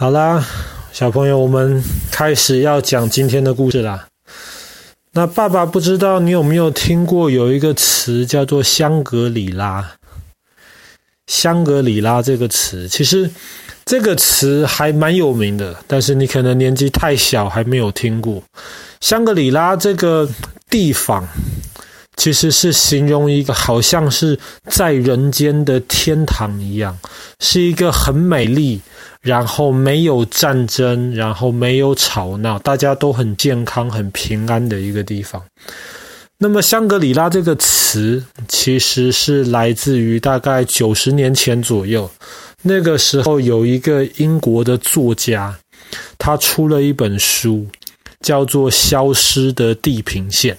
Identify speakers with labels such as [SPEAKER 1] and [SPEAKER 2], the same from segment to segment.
[SPEAKER 1] 好啦，小朋友，我们开始要讲今天的故事啦。那爸爸不知道你有没有听过有一个词叫做香格里拉。香格里拉这个词，其实这个词还蛮有名的，但是你可能年纪太小，还没有听过。香格里拉这个地方，其实是形容一个好像是在人间的天堂一样，是一个很美丽。然后没有战争，然后没有吵闹，大家都很健康、很平安的一个地方。那么，香格里拉这个词其实是来自于大概九十年前左右，那个时候有一个英国的作家，他出了一本书，叫做《消失的地平线》。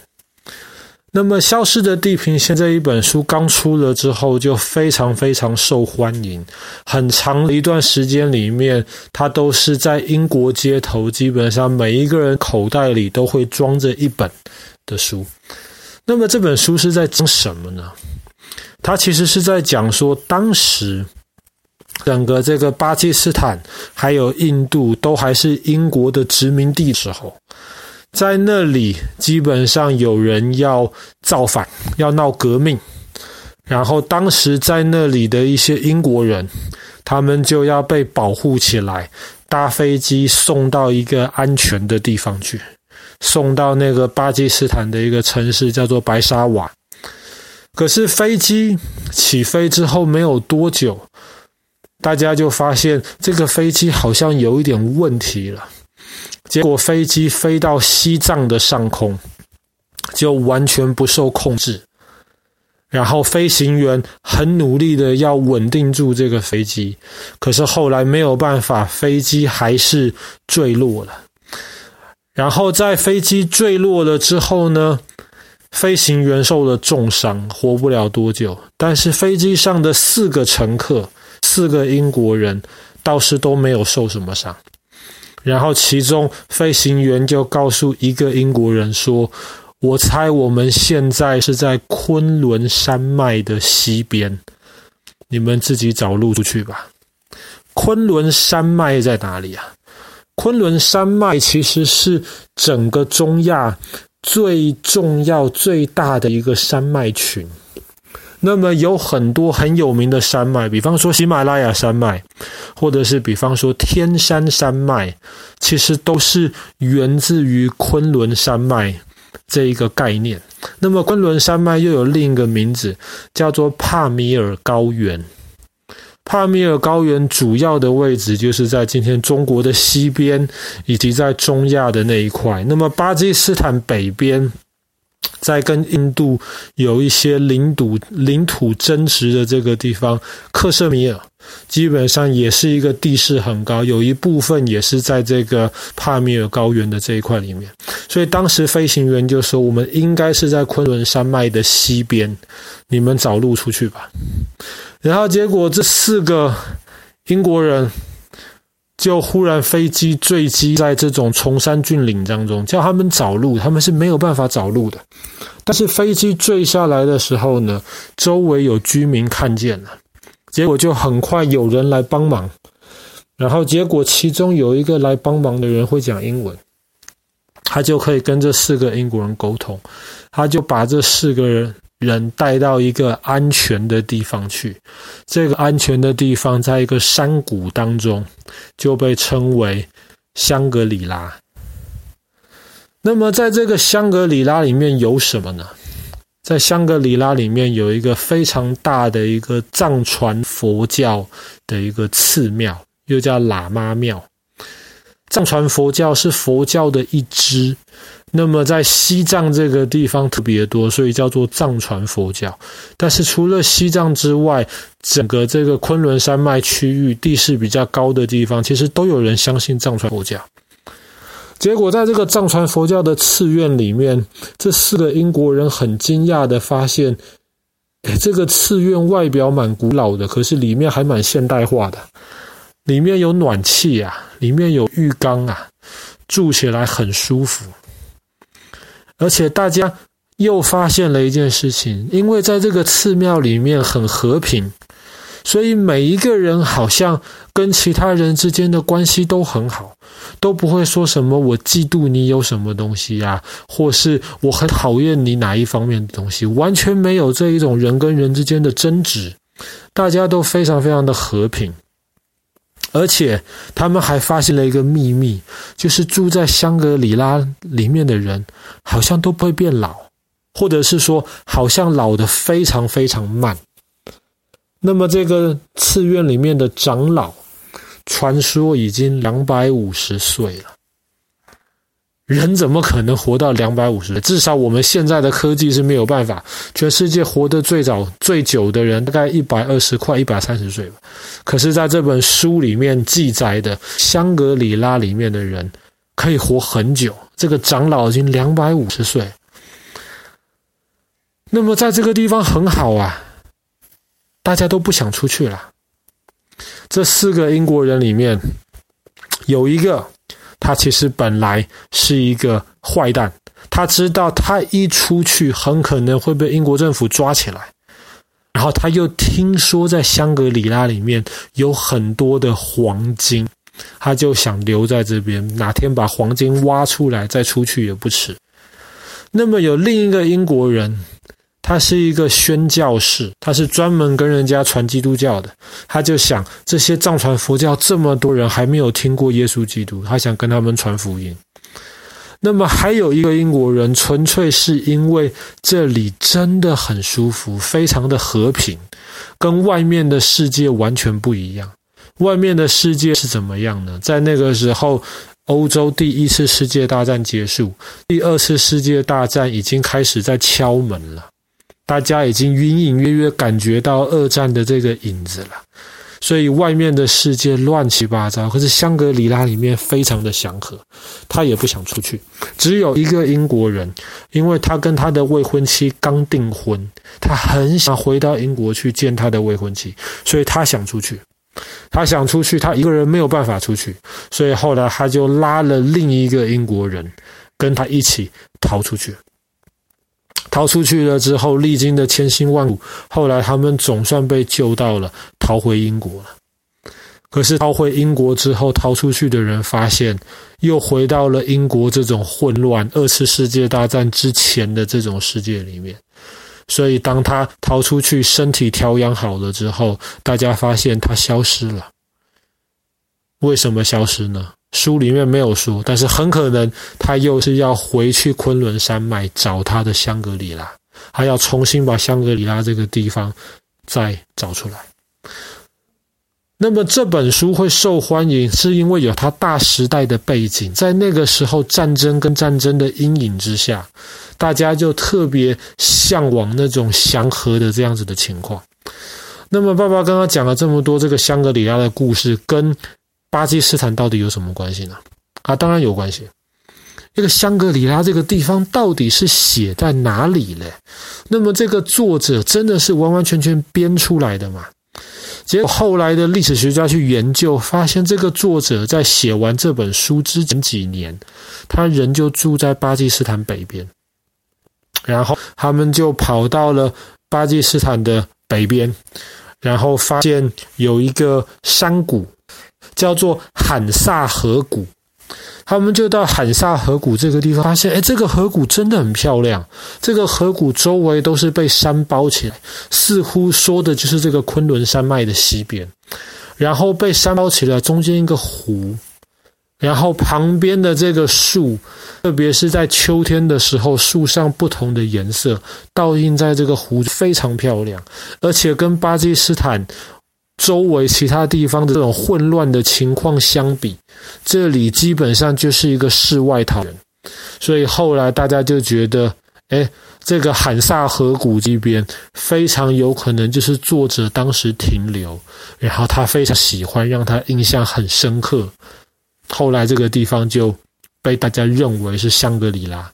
[SPEAKER 1] 那么，《消失的地平线》这一本书刚出了之后，就非常非常受欢迎。很长一段时间里面，它都是在英国街头，基本上每一个人口袋里都会装着一本的书。那么，这本书是在讲什么呢？它其实是在讲说，当时整个这个巴基斯坦还有印度都还是英国的殖民地时候。在那里，基本上有人要造反，要闹革命，然后当时在那里的一些英国人，他们就要被保护起来，搭飞机送到一个安全的地方去，送到那个巴基斯坦的一个城市，叫做白沙瓦。可是飞机起飞之后没有多久，大家就发现这个飞机好像有一点问题了。结果飞机飞到西藏的上空，就完全不受控制。然后飞行员很努力的要稳定住这个飞机，可是后来没有办法，飞机还是坠落了。然后在飞机坠落了之后呢，飞行员受了重伤，活不了多久。但是飞机上的四个乘客，四个英国人，倒是都没有受什么伤。然后，其中飞行员就告诉一个英国人说：“我猜我们现在是在昆仑山脉的西边，你们自己找路出去吧。”昆仑山脉在哪里啊？昆仑山脉其实是整个中亚最重要、最大的一个山脉群。那么有很多很有名的山脉，比方说喜马拉雅山脉，或者是比方说天山山脉，其实都是源自于昆仑山脉这一个概念。那么昆仑山脉又有另一个名字，叫做帕米尔高原。帕米尔高原主要的位置就是在今天中国的西边，以及在中亚的那一块。那么巴基斯坦北边。在跟印度有一些领土领土争执的这个地方，克什米尔基本上也是一个地势很高，有一部分也是在这个帕米尔高原的这一块里面。所以当时飞行员就说：“我们应该是在昆仑山脉的西边，你们找路出去吧。”然后结果这四个英国人。就忽然飞机坠机在这种崇山峻岭当中，叫他们找路，他们是没有办法找路的。但是飞机坠下来的时候呢，周围有居民看见了，结果就很快有人来帮忙。然后结果其中有一个来帮忙的人会讲英文，他就可以跟这四个英国人沟通，他就把这四个人。人带到一个安全的地方去，这个安全的地方在一个山谷当中，就被称为香格里拉。那么，在这个香格里拉里面有什么呢？在香格里拉里面有一个非常大的一个藏传佛教的一个寺庙，又叫喇嘛庙。藏传佛教是佛教的一支。那么在西藏这个地方特别多，所以叫做藏传佛教。但是除了西藏之外，整个这个昆仑山脉区域地势比较高的地方，其实都有人相信藏传佛教。结果在这个藏传佛教的寺院里面，这四个英国人很惊讶的发现，诶，这个寺院外表蛮古老的，可是里面还蛮现代化的，里面有暖气啊，里面有浴缸啊，住起来很舒服。而且大家又发现了一件事情，因为在这个寺庙里面很和平，所以每一个人好像跟其他人之间的关系都很好，都不会说什么我嫉妒你有什么东西啊，或是我很讨厌你哪一方面的东西，完全没有这一种人跟人之间的争执，大家都非常非常的和平。而且他们还发现了一个秘密，就是住在香格里拉里面的人，好像都不会变老，或者是说，好像老的非常非常慢。那么这个寺院里面的长老，传说已经两百五十岁了。人怎么可能活到两百五十岁？至少我们现在的科技是没有办法。全世界活得最早、最久的人，大概一百二十快一百三十岁吧。可是，在这本书里面记载的香格里拉里面的人，可以活很久。这个长老已经两百五十岁。那么，在这个地方很好啊，大家都不想出去了。这四个英国人里面，有一个。他其实本来是一个坏蛋，他知道他一出去很可能会被英国政府抓起来，然后他又听说在香格里拉里面有很多的黄金，他就想留在这边，哪天把黄金挖出来再出去也不迟。那么有另一个英国人。他是一个宣教士，他是专门跟人家传基督教的。他就想，这些藏传佛教这么多人还没有听过耶稣基督，他想跟他们传福音。那么还有一个英国人，纯粹是因为这里真的很舒服，非常的和平，跟外面的世界完全不一样。外面的世界是怎么样呢？在那个时候，欧洲第一次世界大战结束，第二次世界大战已经开始在敲门了。大家已经隐隐约约感觉到二战的这个影子了，所以外面的世界乱七八糟。可是香格里拉里面非常的祥和，他也不想出去。只有一个英国人，因为他跟他的未婚妻刚订婚，他很想回到英国去见他的未婚妻，所以他想出去。他想出去，他一个人没有办法出去，所以后来他就拉了另一个英国人跟他一起逃出去。逃出去了之后，历经的千辛万苦，后来他们总算被救到了，逃回英国了。可是逃回英国之后，逃出去的人发现，又回到了英国这种混乱，二次世界大战之前的这种世界里面。所以，当他逃出去，身体调养好了之后，大家发现他消失了。为什么消失呢？书里面没有说，但是很可能他又是要回去昆仑山脉找他的香格里拉，还要重新把香格里拉这个地方再找出来。那么这本书会受欢迎，是因为有它大时代的背景，在那个时候战争跟战争的阴影之下，大家就特别向往那种祥和的这样子的情况。那么爸爸刚刚讲了这么多这个香格里拉的故事，跟巴基斯坦到底有什么关系呢？啊，当然有关系。这个香格里拉这个地方到底是写在哪里嘞？那么这个作者真的是完完全全编出来的吗？结果后来的历史学家去研究，发现这个作者在写完这本书之前几年，他人就住在巴基斯坦北边，然后他们就跑到了巴基斯坦的北边，然后发现有一个山谷。叫做罕萨河谷，他们就到罕萨河谷这个地方，发现，哎，这个河谷真的很漂亮。这个河谷周围都是被山包起来，似乎说的就是这个昆仑山脉的西边，然后被山包起来，中间一个湖，然后旁边的这个树，特别是在秋天的时候，树上不同的颜色倒映在这个湖，非常漂亮，而且跟巴基斯坦。周围其他地方的这种混乱的情况相比，这里基本上就是一个世外桃源。所以后来大家就觉得，哎，这个罕萨河谷这边非常有可能就是作者当时停留，然后他非常喜欢，让他印象很深刻。后来这个地方就被大家认为是香格里拉。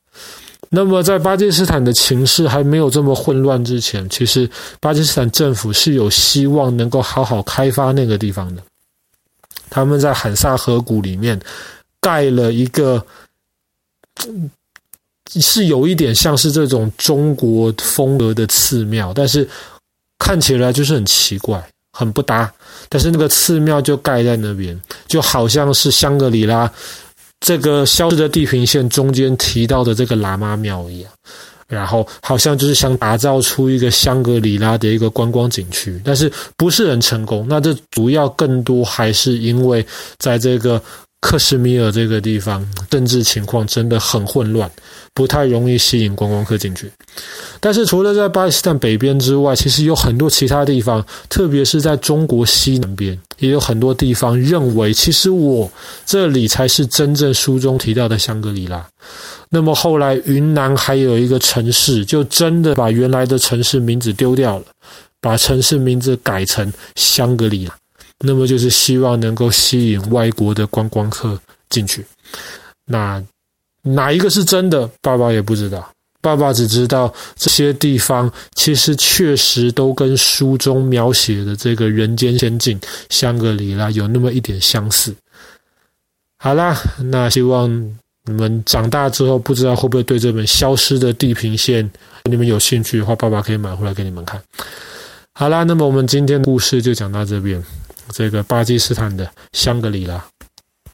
[SPEAKER 1] 那么，在巴基斯坦的情势还没有这么混乱之前，其实巴基斯坦政府是有希望能够好好开发那个地方的。他们在罕萨河谷里面盖了一个，是有一点像是这种中国风格的寺庙，但是看起来就是很奇怪。很不搭。但是那个寺庙就盖在那边，就好像是香格里拉这个消失的地平线中间提到的这个喇嘛庙一样。然后好像就是想打造出一个香格里拉的一个观光景区，但是不是很成功。那这主要更多还是因为在这个。克什米尔这个地方政治情况真的很混乱，不太容易吸引观光客进去。但是除了在巴基斯坦北边之外，其实有很多其他地方，特别是在中国西南边，也有很多地方认为，其实我这里才是真正书中提到的香格里拉。那么后来云南还有一个城市，就真的把原来的城市名字丢掉了，把城市名字改成香格里拉。那么就是希望能够吸引外国的观光客进去。那哪一个是真的？爸爸也不知道。爸爸只知道这些地方其实确实都跟书中描写的这个人间仙境香格里拉有那么一点相似。好啦，那希望你们长大之后，不知道会不会对这本《消失的地平线》你们有兴趣的话，爸爸可以买回来给你们看。好啦，那么我们今天的故事就讲到这边。这个巴基斯坦的香格里拉。